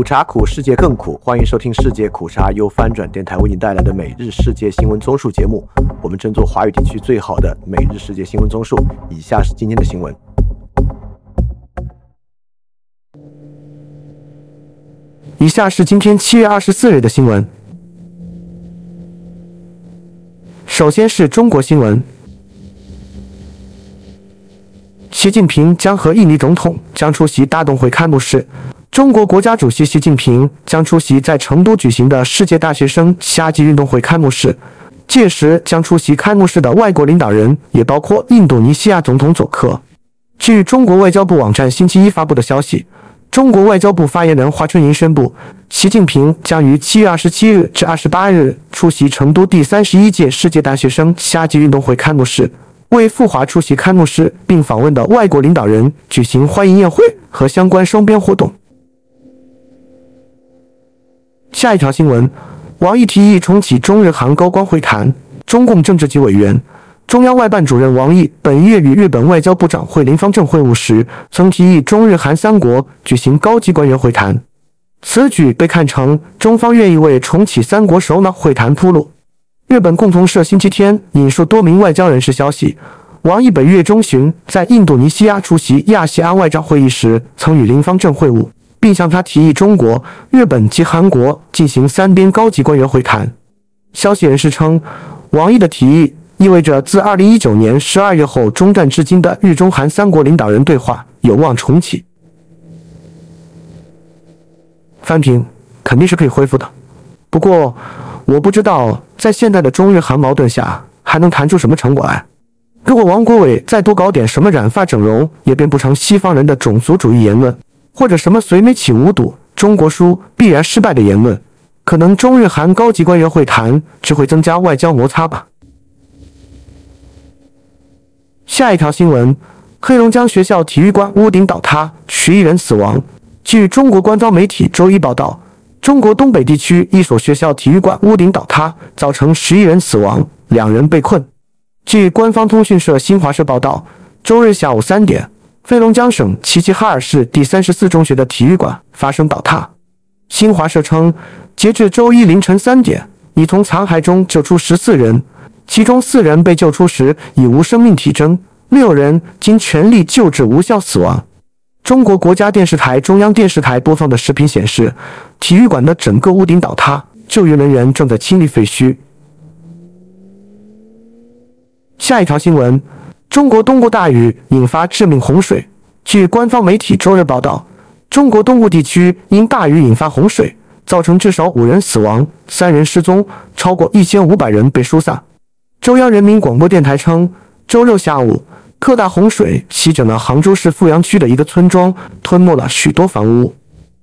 苦茶苦，世界更苦。欢迎收听世界苦茶由翻转电台为您带来的每日世界新闻综述节目。我们争做华语地区最好的每日世界新闻综述。以下是今天的新闻。以下是今天七月二十四日的新闻。首先是中国新闻。习近平将和印尼总统将出席大动会开幕式。中国国家主席习近平将出席在成都举行的世界大学生夏季运动会开幕式，届时将出席开幕式的外国领导人也包括印度尼西亚总统佐科。据中国外交部网站星期一发布的消息，中国外交部发言人华春莹宣布，习近平将于七月二十七日至二十八日出席成都第三十一届世界大学生夏季运动会开幕式。为赴华出席开幕式并访问的外国领导人举行欢迎宴会和相关双边活动。下一条新闻：王毅提议重启中日韩高官会谈。中共政治局委员、中央外办主任王毅本月与日本外交部长会林方正会晤时，曾提议中日韩三国举行高级官员会谈。此举被看成中方愿意为重启三国首脑会谈铺路。日本共同社星期天引述多名外交人士消息，王毅本月中旬在印度尼西亚出席亚细安外长会议时，曾与林方正会晤，并向他提议中国、日本及韩国进行三边高级官员会谈。消息人士称，王毅的提议意味着自2019年12月后中断至今的日中韩三国领导人对话有望重启。翻平肯定是可以恢复的，不过。我不知道在现在的中日韩矛盾下还能谈出什么成果来。如果王国伟再多搞点什么染发整容也变不成西方人的种族主义言论，或者什么随美起无睹中国输必然失败的言论，可能中日韩高级官员会谈只会增加外交摩擦吧。下一条新闻：黑龙江学校体育馆屋顶倒塌，十一人死亡。据中国官方媒体周一报道。中国东北地区一所学校体育馆屋顶倒塌，造成十一人死亡，两人被困。据官方通讯社新华社报道，周日下午三点，黑龙江省齐齐哈尔市第三十四中学的体育馆发生倒塌。新华社称，截至周一凌晨三点，已从残骸中救出十四人，其中四人被救出时已无生命体征，六人经全力救治无效死亡。中国国家电视台、中央电视台播放的视频显示，体育馆的整个屋顶倒塌，救援人员正在清理废墟。下一条新闻：中国东部大雨引发致命洪水。据官方媒体周日报道，中国东部地区因大雨引发洪水，造成至少五人死亡、三人失踪，超过一千五百人被疏散。中央人民广播电台称，周六下午。特大洪水席卷了杭州市富阳区的一个村庄，吞没了许多房屋。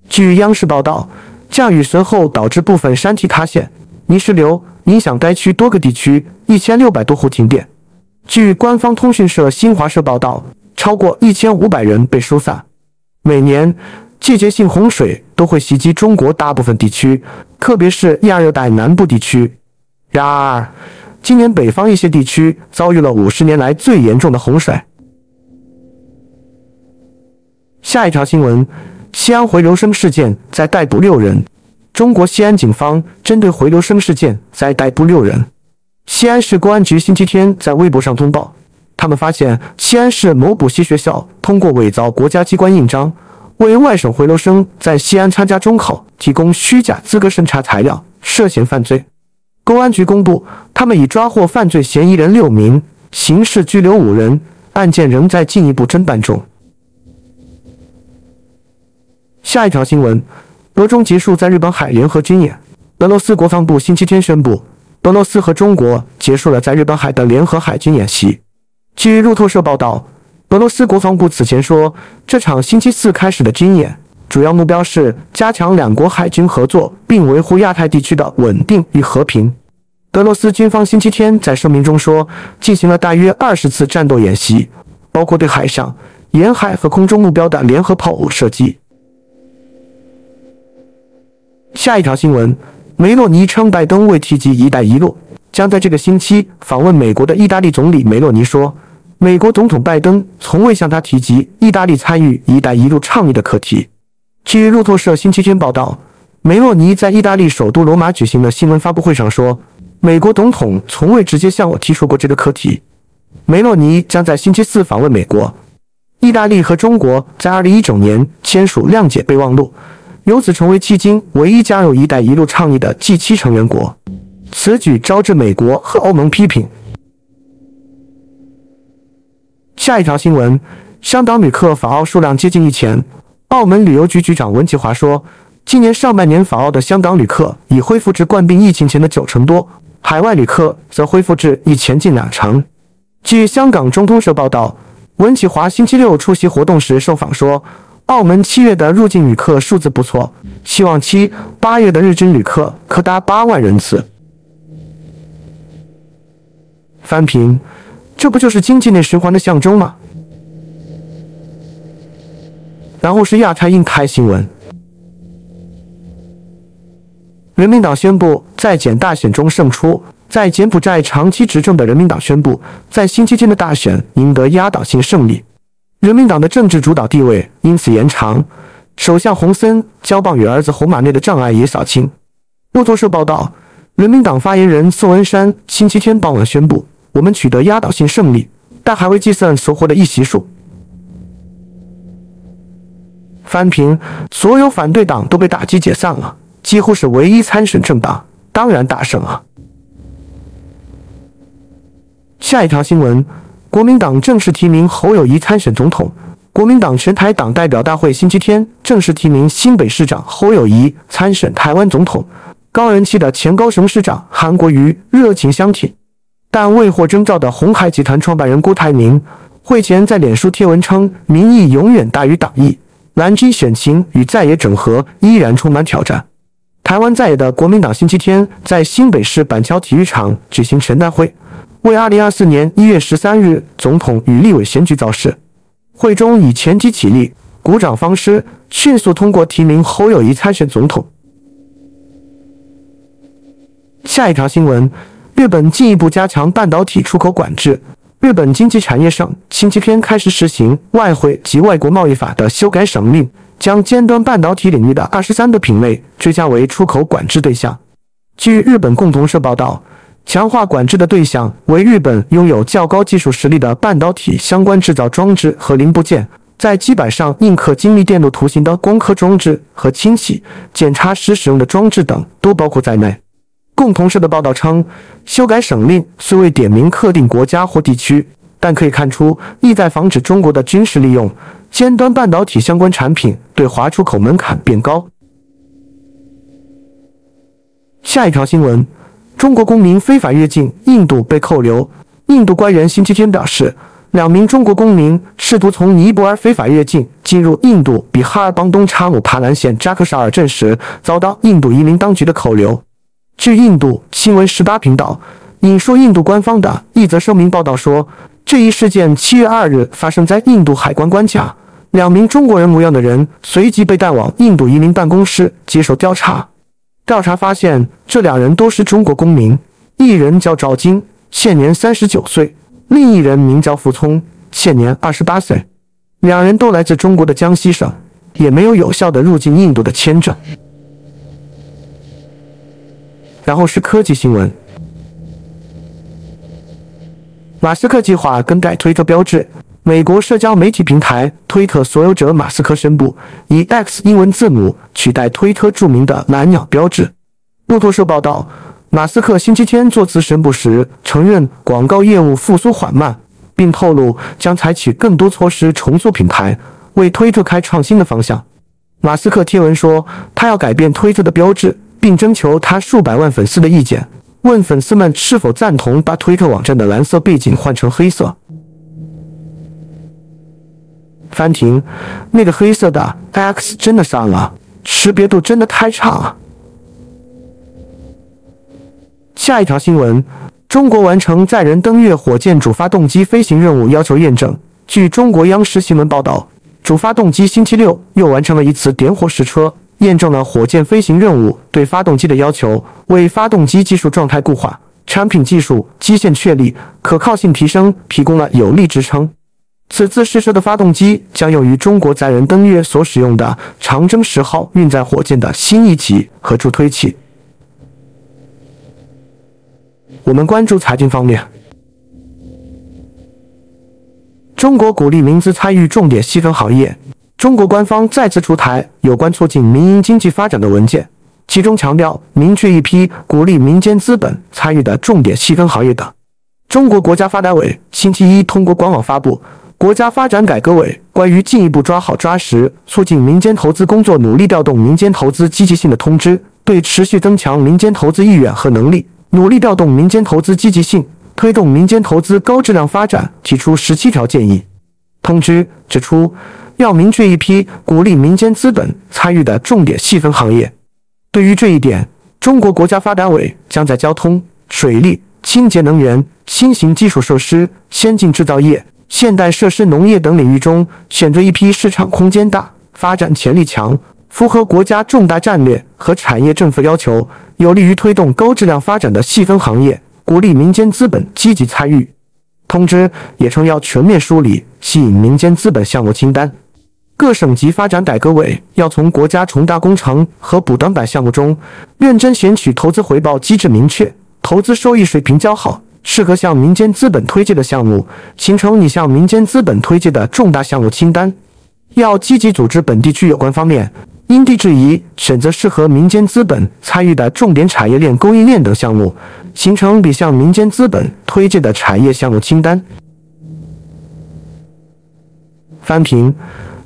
据央视报道，降雨随后导致部分山体塌陷、泥石流，影响该区多个地区一千六百多户停电。据官方通讯社新华社报道，超过一千五百人被疏散。每年季节性洪水都会袭击中国大部分地区，特别是亚热带南部地区。然而，今年北方一些地区遭遇了五十年来最严重的洪水。下一条新闻：西安回流生事件在逮捕六人。中国西安警方针对回流生事件在逮捕六人。西安市公安局星期天在微博上通报，他们发现西安市某补习学校通过伪造国家机关印章，为外省回流生在西安参加中考提供虚假资格审查材料，涉嫌犯罪。公安局公布，他们已抓获犯罪嫌疑人六名，刑事拘留五人，案件仍在进一步侦办中。下一条新闻：俄中结束在日本海联合军演。俄罗斯国防部星期天宣布，俄罗斯和中国结束了在日本海的联合海军演习。据路透社报道，俄罗斯国防部此前说，这场星期四开始的军演。主要目标是加强两国海军合作，并维护亚太地区的稳定与和平。俄罗斯军方星期天在声明中说，进行了大约二十次战斗演习，包括对海上、沿海和空中目标的联合炮火射击。下一条新闻：梅洛尼称拜登未提及“一带一路”，将在这个星期访问美国的意大利总理梅洛尼说，美国总统拜登从未向他提及意大利参与“一带一路”倡议的课题。据路透社星期天报道，梅洛尼在意大利首都罗马举行的新闻发布会上说：“美国总统从未直接向我提出过这个课题。”梅洛尼将在星期四访问美国。意大利和中国在2019年签署谅解备忘录，由此成为迄今唯一加入“一带一路”倡议的 G7 成员国。此举招致美国和欧盟批评。下一条新闻：香港旅客访澳数量接近一千。澳门旅游局局长温其华说，今年上半年访澳的香港旅客已恢复至冠病疫情前的九成多，海外旅客则恢复至疫前近两成。据香港中通社报道，温其华星期六出席活动时受访说，澳门七月的入境旅客数字不错，希望七八月的日均旅客可达八万人次。翻评，这不就是经济内循环的象征吗？然后是亚太印太新闻。人民党宣布在柬大选中胜出，在柬埔寨长期执政的人民党宣布在星期天的大选赢得压倒性胜利，人民党的政治主导地位因此延长。首相洪森交棒与儿子洪马内的障碍也扫清。路透社报道，人民党发言人宋恩山星期天傍晚宣布。我们取得压倒性胜利，但还未计算所获的一席数。翻评，所有反对党都被打击解散了，几乎是唯一参选政党，当然大胜啊！下一条新闻：国民党正式提名侯友谊参选总统。国民党全台党代表大会星期天正式提名新北市长侯友谊参选台湾总统。高人气的前高雄市长韩国瑜热情相挺。但未获征召的红海集团创办人郭台铭会前在脸书贴文称：“民意永远大于党意，蓝军选情与在野整合依然充满挑战。”台湾在野的国民党星期天在新北市板桥体育场举行全代会，为2024年1月13日总统与立委选举造势。会中以全体起立、鼓掌方式迅速通过提名侯友谊参选总统。下一条新闻。日本进一步加强半导体出口管制。日本经济产业省星期天开始实行《外汇及外国贸易法》的修改省令，将尖端半导体领域的二十三个品类追加为出口管制对象。据日本共同社报道，强化管制的对象为日本拥有较高技术实力的半导体相关制造装置和零部件，在基板上印刻精密电路图形的光刻装置和清洗、检查时使用的装置等都包括在内。共同社的报道称，修改省令虽未点名特定国家或地区，但可以看出意在防止中国的军事利用尖端半导体相关产品对华出口门槛变高。下一条新闻：中国公民非法越境印度被扣留。印度官员星期天表示，两名中国公民试图从尼泊尔非法越境进入印度比哈尔邦东查姆帕兰县扎克沙尔镇时，遭到印度移民当局的扣留。据印度新闻十八频道引述印度官方的一则声明报道说，这一事件七月二日发生在印度海关关卡，两名中国人模样的人随即被带往印度移民办公室接受调查。调查发现，这两人都是中国公民，一人叫赵金，现年三十九岁；另一人名叫傅聪，现年二十八岁。两人都来自中国的江西省，也没有有效的入境印度的签证。然后是科技新闻。马斯克计划更改推特标志。美国社交媒体平台推特所有者马斯克宣布，以 X 英文字母取代推特著名的蓝鸟标志。路透社报道，马斯克星期天作词宣布时承认广告业务复苏缓慢，并透露将采取更多措施重塑品牌，为推特开创新的方向。马斯克贴文说，他要改变推特的标志。并征求他数百万粉丝的意见，问粉丝们是否赞同把推特网站的蓝色背景换成黑色。翻停，那个黑色的 X 真的删了，识别度真的太差了。下一条新闻：中国完成载人登月火箭主发动机飞行任务要求验证。据中国央视新闻报道，主发动机星期六又完成了一次点火试车。验证了火箭飞行任务对发动机的要求，为发动机技术状态固化、产品技术基线确立、可靠性提升提供了有力支撑。此次试射的发动机将用于中国载人登月所使用的长征十号运载火箭的新一级和助推器。我们关注财经方面，中国鼓励民资参与重点细分行业。中国官方再次出台有关促进民营经济发展的文件，其中强调明确一批鼓励民间资本参与的重点细分行业等。中国国家发改委星期一通过官网发布《国家发展改革委关于进一步抓好抓实促进民间投资工作努力调动民间投资积极性的通知》，对持续增强民间投资意愿和能力，努力调动民间投资积极性，推动民间投资高质量发展提出十七条建议。通知指出。要明确一批鼓励民间资本参与的重点细分行业。对于这一点，中国国家发改委将在交通、水利、清洁能源、新型基础设施、先进制造业、现代设施农业等领域中选择一批市场空间大、发展潜力强、符合国家重大战略和产业政策要求、有利于推动高质量发展的细分行业，鼓励民间资本积极参与。通知也称要全面梳理吸引民间资本项目清单。各省级发展改革委要从国家重大工程和补短板项目中，认真选取投资回报机制明确、投资收益水平较好、适合向民间资本推介的项目，形成你向民间资本推介的重大项目清单。要积极组织本地区有关方面因地制宜选择适合民间资本参与的重点产业链供应链等项目，形成拟向民间资本推介的产业项目清单。翻评。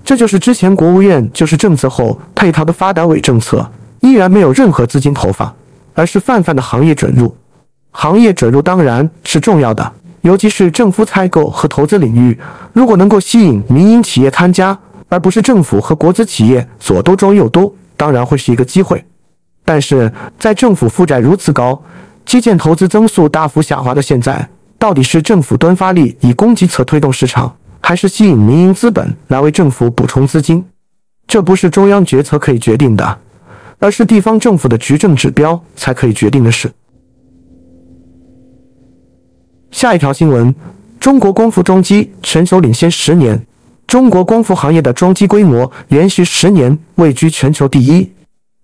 这就是之前国务院就是政策后配套的发改委政策，依然没有任何资金投放，而是泛泛的行业准入。行业准入当然是重要的，尤其是政府采购和投资领域，如果能够吸引民营企业参加，而不是政府和国资企业左兜庄右兜，当然会是一个机会。但是在政府负债如此高、基建投资增速大幅下滑的现在，到底是政府端发力以供给侧推动市场？还是吸引民营资本来为政府补充资金，这不是中央决策可以决定的，而是地方政府的执政指标才可以决定的事。下一条新闻：中国光伏装机全球领先十年，中国光伏行业的装机规模连续十年位居全球第一。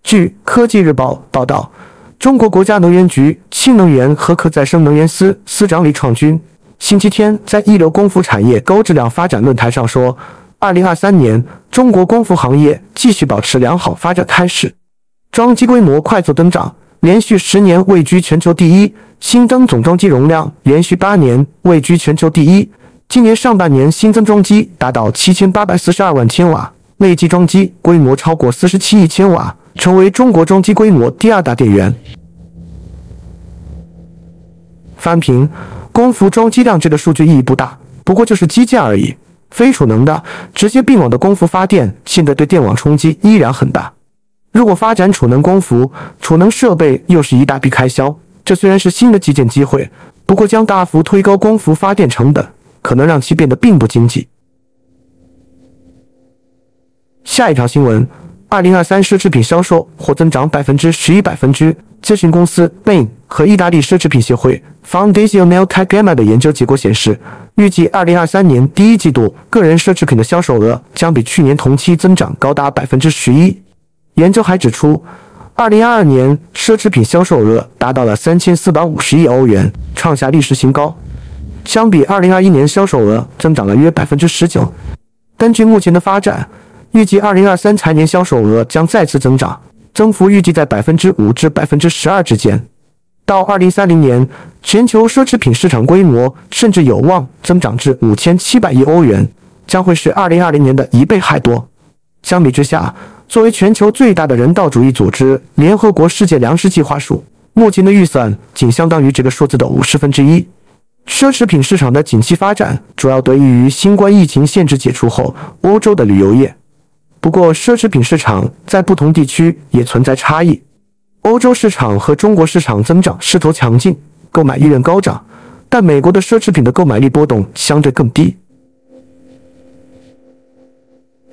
据科技日报报道，中国国家能源局氢能源和可再生能源司司长李创军。星期天，在一流光伏产业高质量发展论坛上说，二零二三年中国光伏行业继续保持良好发展态势，装机规模快速增长，连续十年位居全球第一，新增总装机容量连续八年位居全球第一。今年上半年新增装机达到七千八百四十二万千瓦，累计装机规模超过四十七亿千瓦，成为中国装机规模第二大电源。翻评。光伏装机量这个数据意义不大，不过就是基建而已。非储能的直接并网的光伏发电，现在对电网冲击依然很大。如果发展储能光伏，储能设备又是一大笔开销。这虽然是新的基建机会，不过将大幅推高光伏发电成本，可能让其变得并不经济。下一条新闻：二零二三奢侈品销售或增长百分之十一百分之。咨询公司 Bain 和意大利奢侈品协会 Foundational Tech Gamma 的研究结果显示，预计2023年第一季度个人奢侈品的销售额将比去年同期增长高达百分之十一。研究还指出，2022年奢侈品销售额达到了3450亿欧元，创下历史新高，相比2021年销售额增长了约百分之十九。根据目前的发展，预计2023财年销售额将再次增长。增幅预计在百分之五至百分之十二之间。到二零三零年，全球奢侈品市场规模甚至有望增长至五千七百亿欧元，将会是二零二零年的一倍还多。相比之下，作为全球最大的人道主义组织——联合国世界粮食计划署，目前的预算仅相当于这个数字的五十分之一。奢侈品市场的景气发展主要得益于新冠疫情限制解除后欧洲的旅游业。不过，奢侈品市场在不同地区也存在差异。欧洲市场和中国市场增长势头强劲，购买意愿高涨，但美国的奢侈品的购买力波动相对更低。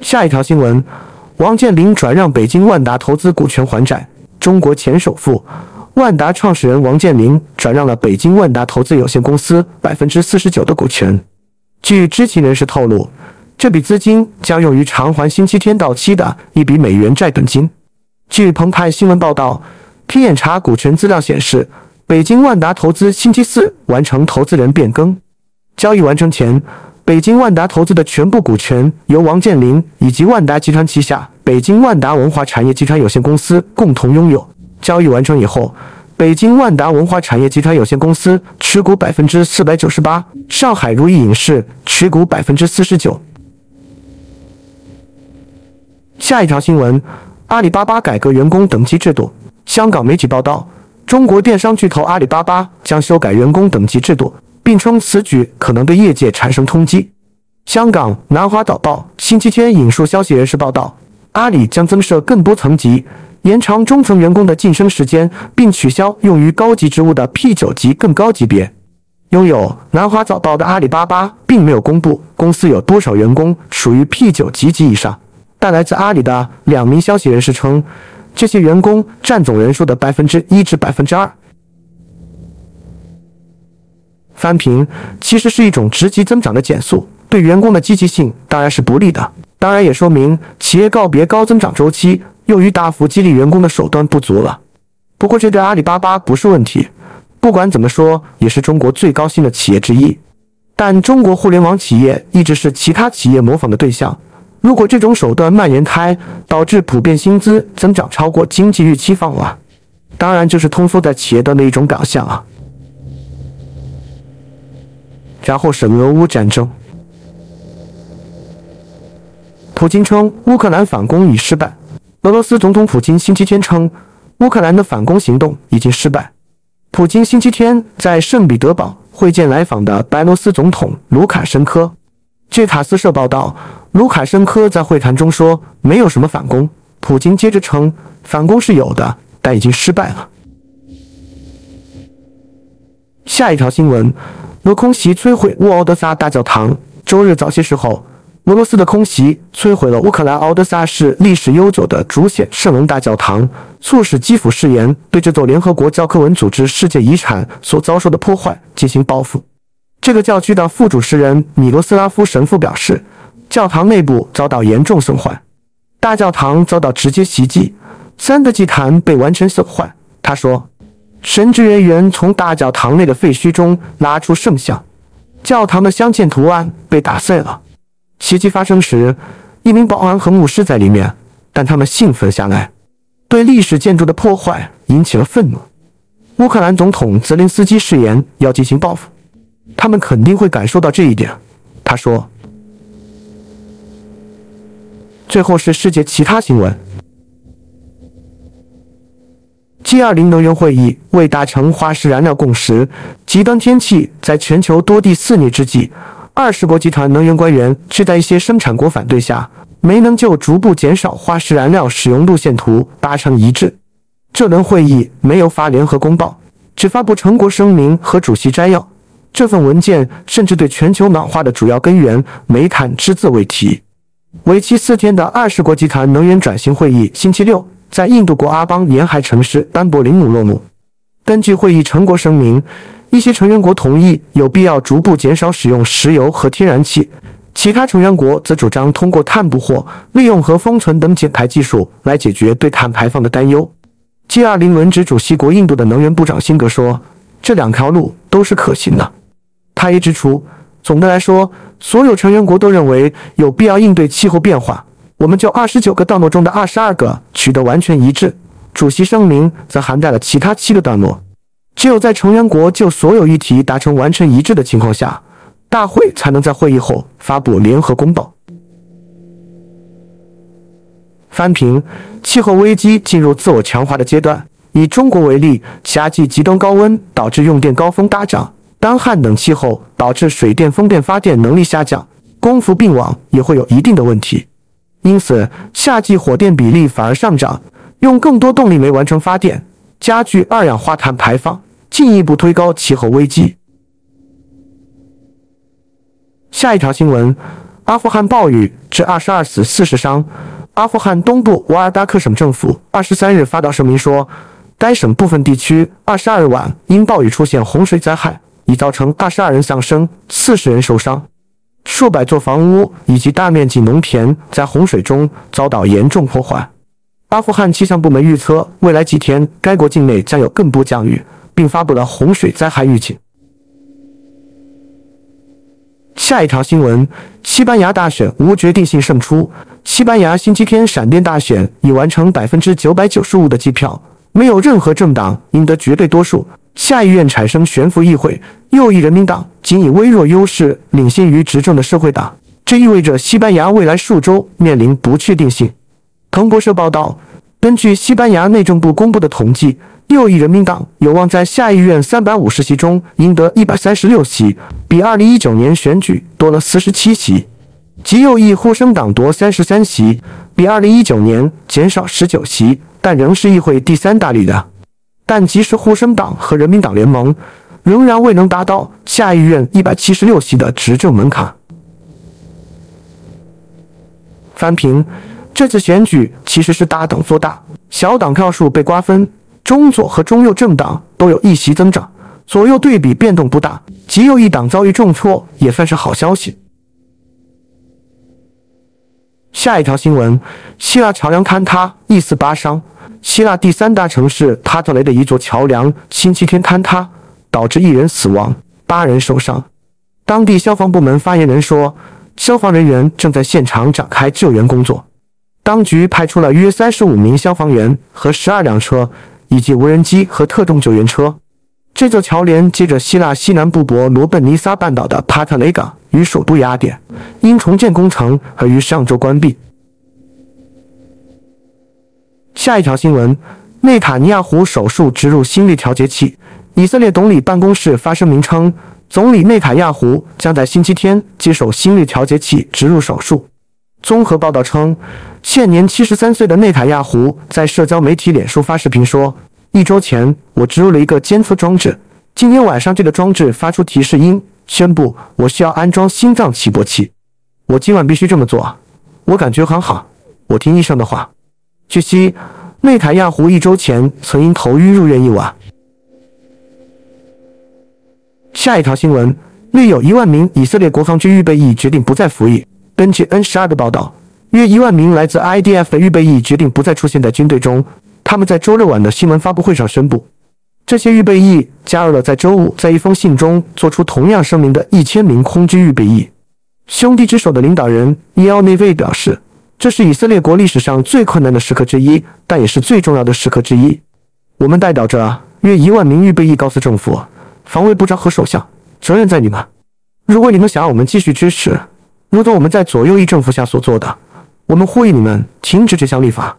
下一条新闻：王健林转让北京万达投资股权还债。中国前首富、万达创始人王健林转让了北京万达投资有限公司百分之四十九的股权。据知情人士透露，这笔资金将用于偿还星期天到期的一笔美元债本金。据澎湃新闻报道，天眼查股权资料显示，北京万达投资星期四完成投资人变更。交易完成前，北京万达投资的全部股权由王健林以及万达集团旗下北京万达文化产业集团有限公司共同拥有。交易完成以后，北京万达文化产业集团有限公司持股百分之四百九十八，上海如意影视持股百分之四十九。下一条新闻。阿里巴巴改革员工等级制度。香港媒体报道，中国电商巨头阿里巴巴将修改员工等级制度，并称此举可能对业界产生冲击。香港南华早报星期天引述消息人士报道，阿里将增设更多层级，延长中层员工的晋升时间，并取消用于高级职务的 P 九级更高级别。拥有南华早报的阿里巴巴并没有公布公司有多少员工属于 P 九级及以上。但来自阿里的两名消息人士称，这些员工占总人数的百分之一至百分之二。翻平其实是一种职级增长的减速，对员工的积极性当然是不利的。当然也说明企业告别高增长周期，用于大幅激励员工的手段不足了。不过这对阿里巴巴不是问题，不管怎么说，也是中国最高薪的企业之一。但中国互联网企业一直是其他企业模仿的对象。如果这种手段蔓延开，导致普遍薪资增长超过经济预期放缓，当然就是通缩在企业端的一种表象啊。然后是俄乌战争，普京称乌克兰反攻已失败。俄罗斯总统普京星期天称，乌克兰的反攻行动已经失败。普京星期天在圣彼得堡会见来访的白罗斯总统卢卡申科。据塔斯社报道。卢卡申科在会谈中说：“没有什么反攻。”普京接着称：“反攻是有的，但已经失败了。”下一条新闻：俄空袭摧毁乌敖德萨大教堂。周日早些时候，俄罗斯的空袭摧毁了乌克兰奥德萨市历史悠久的主显圣龙大教堂，促使基辅誓言对这座联合国教科文组织世界遗产所遭受的破坏进行报复。这个教区的副主持人米罗斯拉夫神父表示。教堂内部遭到严重损坏，大教堂遭到直接袭击，三个祭坛被完全损坏。他说，神职人员从大教堂内的废墟中拉出圣像，教堂的镶嵌图案被打碎了。袭击发生时，一名保安和牧师在里面，但他们兴奋下来，对历史建筑的破坏引起了愤怒。乌克兰总统泽连斯基誓言要进行报复，他们肯定会感受到这一点。他说。最后是世界其他新闻。G20 能源会议未达成化石燃料共识，极端天气在全球多地肆虐之际，二十国集团能源官员却在一些生产国反对下，没能就逐步减少化石燃料使用路线图达成一致。这轮会议没有发联合公报，只发布成果声明和主席摘要。这份文件甚至对全球暖化的主要根源煤炭只字未提。为期四天的二十国集团能源转型会议星期六在印度国阿邦沿海城市丹伯林姆落幕。根据会议成果声明，一些成员国同意有必要逐步减少使用石油和天然气，其他成员国则主张通过碳捕获、利用和封存等减排技术来解决对碳排放的担忧。G20 轮值主席国印度的能源部长辛格说：“这两条路都是可行的。”他也指出。总的来说，所有成员国都认为有必要应对气候变化。我们就二十九个段落中的二十二个取得完全一致。主席声明则涵盖了其他七个段落。只有在成员国就所有议题达成完全一致的情况下，大会才能在会议后发布联合公报。翻平，气候危机进入自我强化的阶段。以中国为例，夏季极端高温导致用电高峰大涨。干旱等气候导致水电、风电发电能力下降，供服并网也会有一定的问题。因此，夏季火电比例反而上涨，用更多动力煤完成发电，加剧二氧化碳排放，进一步推高气候危机。下一条新闻：阿富汗暴雨致二十二死四十伤。阿富汗东部瓦尔达克省政府二十三日发表声明说，该省部分地区二十二日晚因暴雨出现洪水灾害。已造成二十二人丧生，四十人受伤。数百座房屋以及大面积农田在洪水中遭到严重破坏。阿富汗气象部门预测，未来几天该国境内将有更多降雨，并发布了洪水灾害预警。下一条新闻：西班牙大选无决定性胜出。西班牙星期天闪电大选已完成百分之九百九十五的计票，没有任何政党赢得绝对多数。下议院产生悬浮议会，右翼人民党仅以微弱优势领先于执政的社会党，这意味着西班牙未来数周面临不确定性。彭博社报道，根据西班牙内政部公布的统计。右翼人民党有望在下议院三百五十席中赢得一百三十六席，比二零一九年选举多了四十七席；极右翼呼声党夺三十三席，比二零一九年减少十九席，但仍是议会第三大力量。但即使呼声党和人民党联盟，仍然未能达到下议院一百七十六席的执政门槛。翻评：这次选举其实是大党做大，小党票数被瓜分。中左和中右政党都有一席增长，左右对比变动不大。极右翼党遭遇重挫也算是好消息。下一条新闻：希腊桥梁坍塌，一死八伤。希腊第三大城市塔特雷的一座桥梁星期天坍塌，导致一人死亡，八人受伤。当地消防部门发言人说，消防人员正在现场展开救援工作。当局派出了约三十五名消防员和十二辆车。以及无人机和特种救援车。这座桥连接着希腊西南部伯罗奔尼撒半岛的帕特雷港与首都雅典，因重建工程而于上周关闭。下一条新闻：内塔尼亚胡手术植入心率调节器。以色列总理办公室发声明称，总理内塔亚胡将在星期天接受心率调节器植入手术。综合报道称。现年七十三岁的内塔亚胡在社交媒体脸书发视频说：“一周前，我植入了一个监测装置。今天晚上，这个装置发出提示音，宣布我需要安装心脏起搏器。我今晚必须这么做。我感觉很好，我听医生的话。”据悉，内塔亚胡一周前曾因头晕入院一晚。下一条新闻：约有一万名以色列国防军预备役决定不再服役。根据 N 十二的报道。约一万名来自 IDF 的预备役决定不再出现在军队中。他们在周六晚的新闻发布会上宣布，这些预备役加入了在周五在一封信中做出同样声明的一千名空军预备役。兄弟之手的领导人伊奥内维表示，这是以色列国历史上最困难的时刻之一，但也是最重要的时刻之一。我们代表着约一万名预备役，告诉政府、防卫部长和首相，责任在你们。如果你们想要我们继续支持，如同我们在左右翼政府下所做的。我们呼吁你们停止这项立法。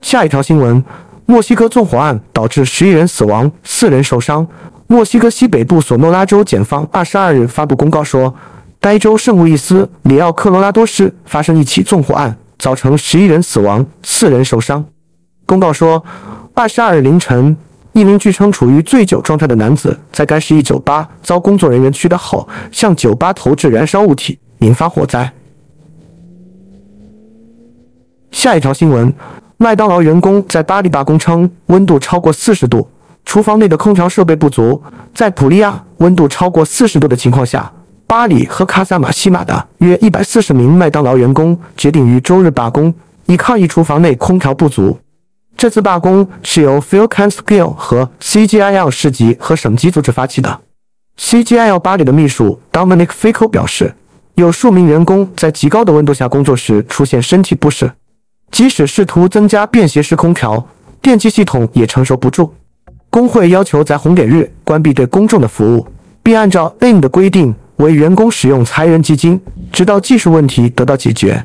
下一条新闻：墨西哥纵火案导致十一人死亡，四人受伤。墨西哥西北部索诺拉州检方二十二日发布公告说，该州圣路易斯里奥科罗拉多市发生一起纵火案，造成十一人死亡，四人受伤。公告说，二十二日凌晨，一名据称处于醉酒状态的男子在该市一酒吧遭工作人员驱赶后，向酒吧投掷燃烧物体。引发火灾。下一条新闻：麦当劳员工在巴黎罢工，称温度超过四十度，厨房内的空调设备不足。在普利亚温度超过四十度的情况下，巴黎和卡萨马西马的约一百四十名麦当劳员工决定于周日罢工，以抗议厨房内空调不足。这次罢工是由 Phil c a n s k i l l 和 CGIL 市级和省级组织发起的。CGIL 巴黎的秘书 Dominic Fico 表示。有数名员工在极高的温度下工作时出现身体不适，即使试图增加便携式空调，电气系统也承受不住。工会要求在红点日关闭对公众的服务，并按照 N 的规定为员工使用裁员基金，直到技术问题得到解决。